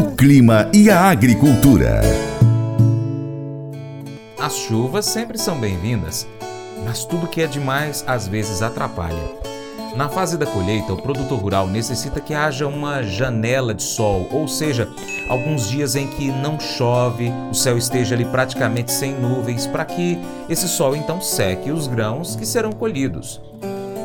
o clima e a agricultura. As chuvas sempre são bem-vindas, mas tudo que é demais às vezes atrapalha. Na fase da colheita, o produtor rural necessita que haja uma janela de sol, ou seja, alguns dias em que não chove, o céu esteja ali praticamente sem nuvens, para que esse sol então seque os grãos que serão colhidos.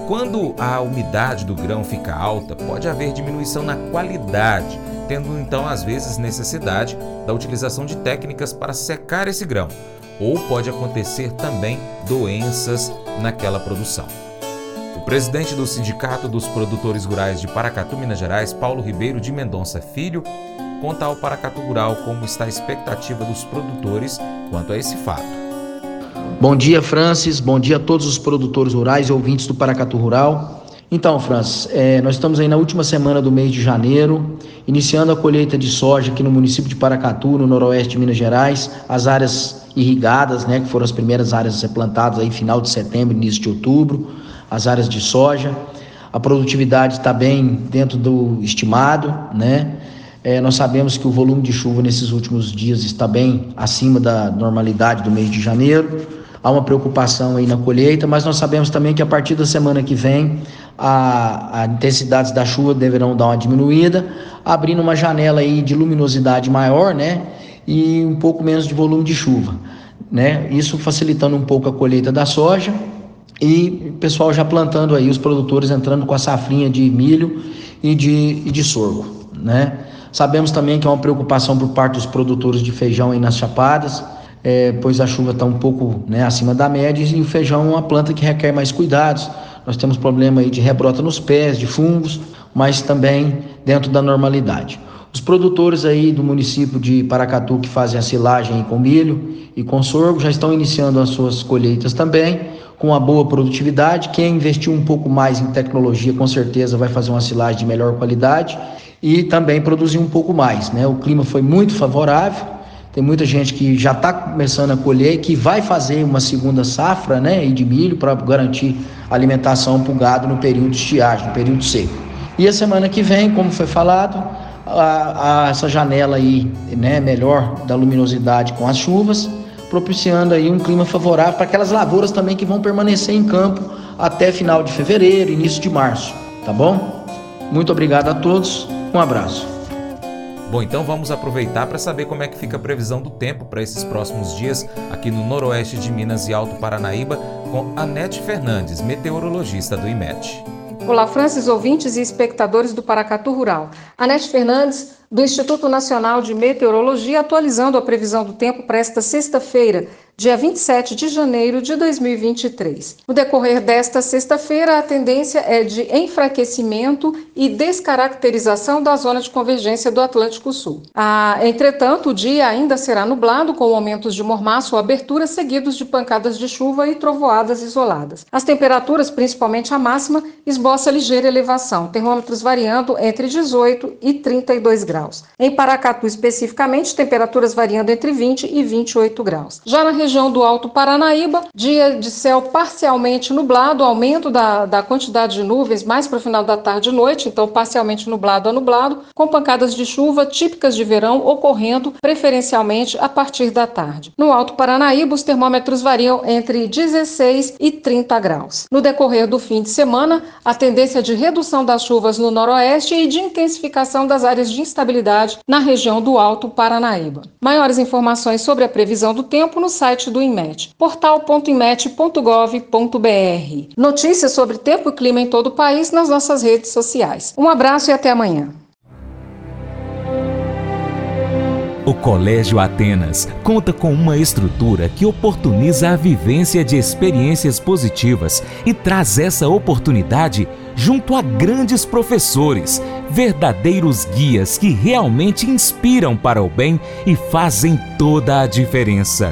Quando a umidade do grão fica alta, pode haver diminuição na qualidade, tendo então às vezes necessidade da utilização de técnicas para secar esse grão, ou pode acontecer também doenças naquela produção. O presidente do Sindicato dos Produtores Rurais de Paracatu, Minas Gerais, Paulo Ribeiro de Mendonça Filho, conta ao Paracatu Rural como está a expectativa dos produtores quanto a esse fato. Bom dia, Francis. Bom dia a todos os produtores rurais e ouvintes do Paracatu Rural. Então, Francis, é, nós estamos aí na última semana do mês de janeiro, iniciando a colheita de soja aqui no município de Paracatu, no noroeste de Minas Gerais, as áreas irrigadas, né, que foram as primeiras áreas a ser plantadas aí final de setembro, início de outubro as áreas de soja. A produtividade está bem dentro do estimado, né? É, nós sabemos que o volume de chuva nesses últimos dias está bem acima da normalidade do mês de janeiro. Há uma preocupação aí na colheita, mas nós sabemos também que a partir da semana que vem a, a intensidades da chuva deverão dar uma diminuída, abrindo uma janela aí de luminosidade maior, né? E um pouco menos de volume de chuva, né? Isso facilitando um pouco a colheita da soja e o pessoal já plantando aí, os produtores entrando com a safrinha de milho e de, e de sorgo, né? Sabemos também que é uma preocupação por parte dos produtores de feijão aí nas chapadas, é, pois a chuva está um pouco né, acima da média e o feijão é uma planta que requer mais cuidados. Nós temos problema aí de rebrota nos pés, de fungos, mas também dentro da normalidade. Os produtores aí do município de Paracatu que fazem a silagem com milho e com sorgo já estão iniciando as suas colheitas também com uma boa produtividade. Quem investiu um pouco mais em tecnologia, com certeza vai fazer uma silagem de melhor qualidade e também produzir um pouco mais. Né? O clima foi muito favorável. Tem muita gente que já está começando a colher, que vai fazer uma segunda safra né, de milho para garantir alimentação para o gado no período de estiagem, no período seco. E a semana que vem, como foi falado, a, a, essa janela aí, né, melhor da luminosidade com as chuvas, propiciando aí um clima favorável para aquelas lavouras também que vão permanecer em campo até final de fevereiro, início de março, tá bom? Muito obrigado a todos, um abraço. Bom, então vamos aproveitar para saber como é que fica a previsão do tempo para esses próximos dias aqui no noroeste de Minas e Alto Paranaíba com Anete Fernandes, meteorologista do IMET. Olá, Francis, ouvintes e espectadores do Paracatu Rural. Anete Fernandes, do Instituto Nacional de Meteorologia, atualizando a previsão do tempo para esta sexta-feira, dia 27 de janeiro de 2023. No decorrer desta sexta-feira, a tendência é de enfraquecimento e descaracterização da zona de convergência do Atlântico Sul. Ah, entretanto, o dia ainda será nublado, com aumentos de mormaço ou abertura, seguidos de pancadas de chuva e trovoadas isoladas. As temperaturas, principalmente a máxima, esboça ligeira elevação, termômetros variando entre 18 e 32 graus. Em Paracatu, especificamente, temperaturas variando entre 20 e 28 graus. Já na região do Alto Paranaíba, dia de céu parcialmente nublado, aumento da, da quantidade de nuvens mais para o final da tarde e noite, então parcialmente nublado a nublado, com pancadas de chuva típicas de verão ocorrendo preferencialmente a partir da tarde. No Alto Paranaíba, os termômetros variam entre 16 e 30 graus. No decorrer do fim de semana, a tendência de redução das chuvas no noroeste e de intensificação das áreas de instabilidade na região do Alto Paranaíba. Maiores informações sobre a previsão do tempo no site site do INMET, portal.inmet.gov.br. Notícias sobre tempo e clima em todo o país nas nossas redes sociais. Um abraço e até amanhã. O Colégio Atenas conta com uma estrutura que oportuniza a vivência de experiências positivas e traz essa oportunidade junto a grandes professores, verdadeiros guias que realmente inspiram para o bem e fazem toda a diferença.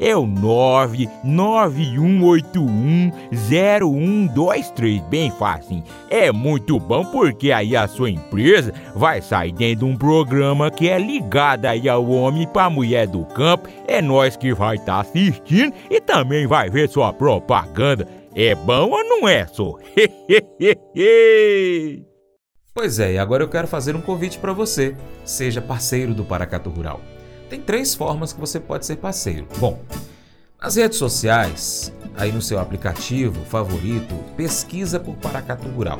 é o 99181 0123, bem fácil. É muito bom porque aí a sua empresa vai sair dentro de um programa que é ligado aí ao homem para mulher do campo. É nós que vai estar tá assistindo e também vai ver sua propaganda. É bom ou não é, só? pois é, e agora eu quero fazer um convite para você. Seja parceiro do Paracato Rural. Tem três formas que você pode ser parceiro. Bom, nas redes sociais, aí no seu aplicativo favorito, pesquisa por Paracato Rural.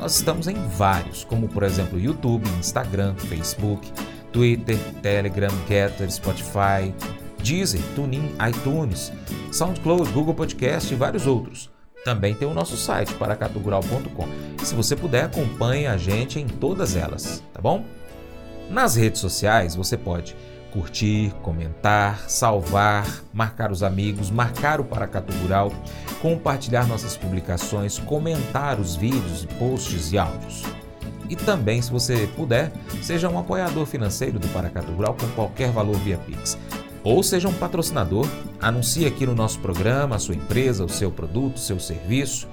Nós estamos em vários, como por exemplo YouTube, Instagram, Facebook, Twitter, Telegram, Getter, Spotify, Deezer, TuneIn, iTunes, SoundCloud, Google Podcast e vários outros. Também tem o nosso site, paracatugural.com. Se você puder, acompanhe a gente em todas elas, tá bom? Nas redes sociais você pode curtir, comentar, salvar, marcar os amigos, marcar o Paracatu Rural, compartilhar nossas publicações, comentar os vídeos, posts e áudios. E também, se você puder, seja um apoiador financeiro do Paracatu Rural com qualquer valor via Pix. Ou seja um patrocinador, anuncie aqui no nosso programa a sua empresa, o seu produto, o seu serviço.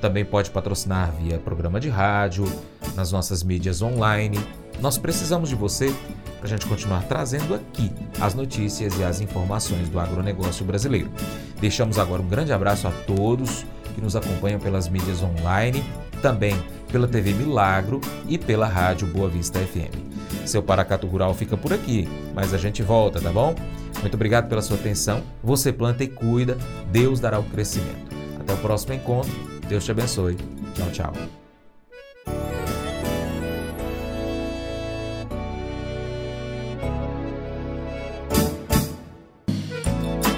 Também pode patrocinar via programa de rádio, nas nossas mídias online. Nós precisamos de você para a gente continuar trazendo aqui as notícias e as informações do agronegócio brasileiro. Deixamos agora um grande abraço a todos que nos acompanham pelas mídias online, também pela TV Milagro e pela Rádio Boa Vista FM. Seu Paracato Rural fica por aqui, mas a gente volta, tá bom? Muito obrigado pela sua atenção. Você planta e cuida, Deus dará o crescimento. Até o próximo encontro. Deus te abençoe. Tchau, tchau.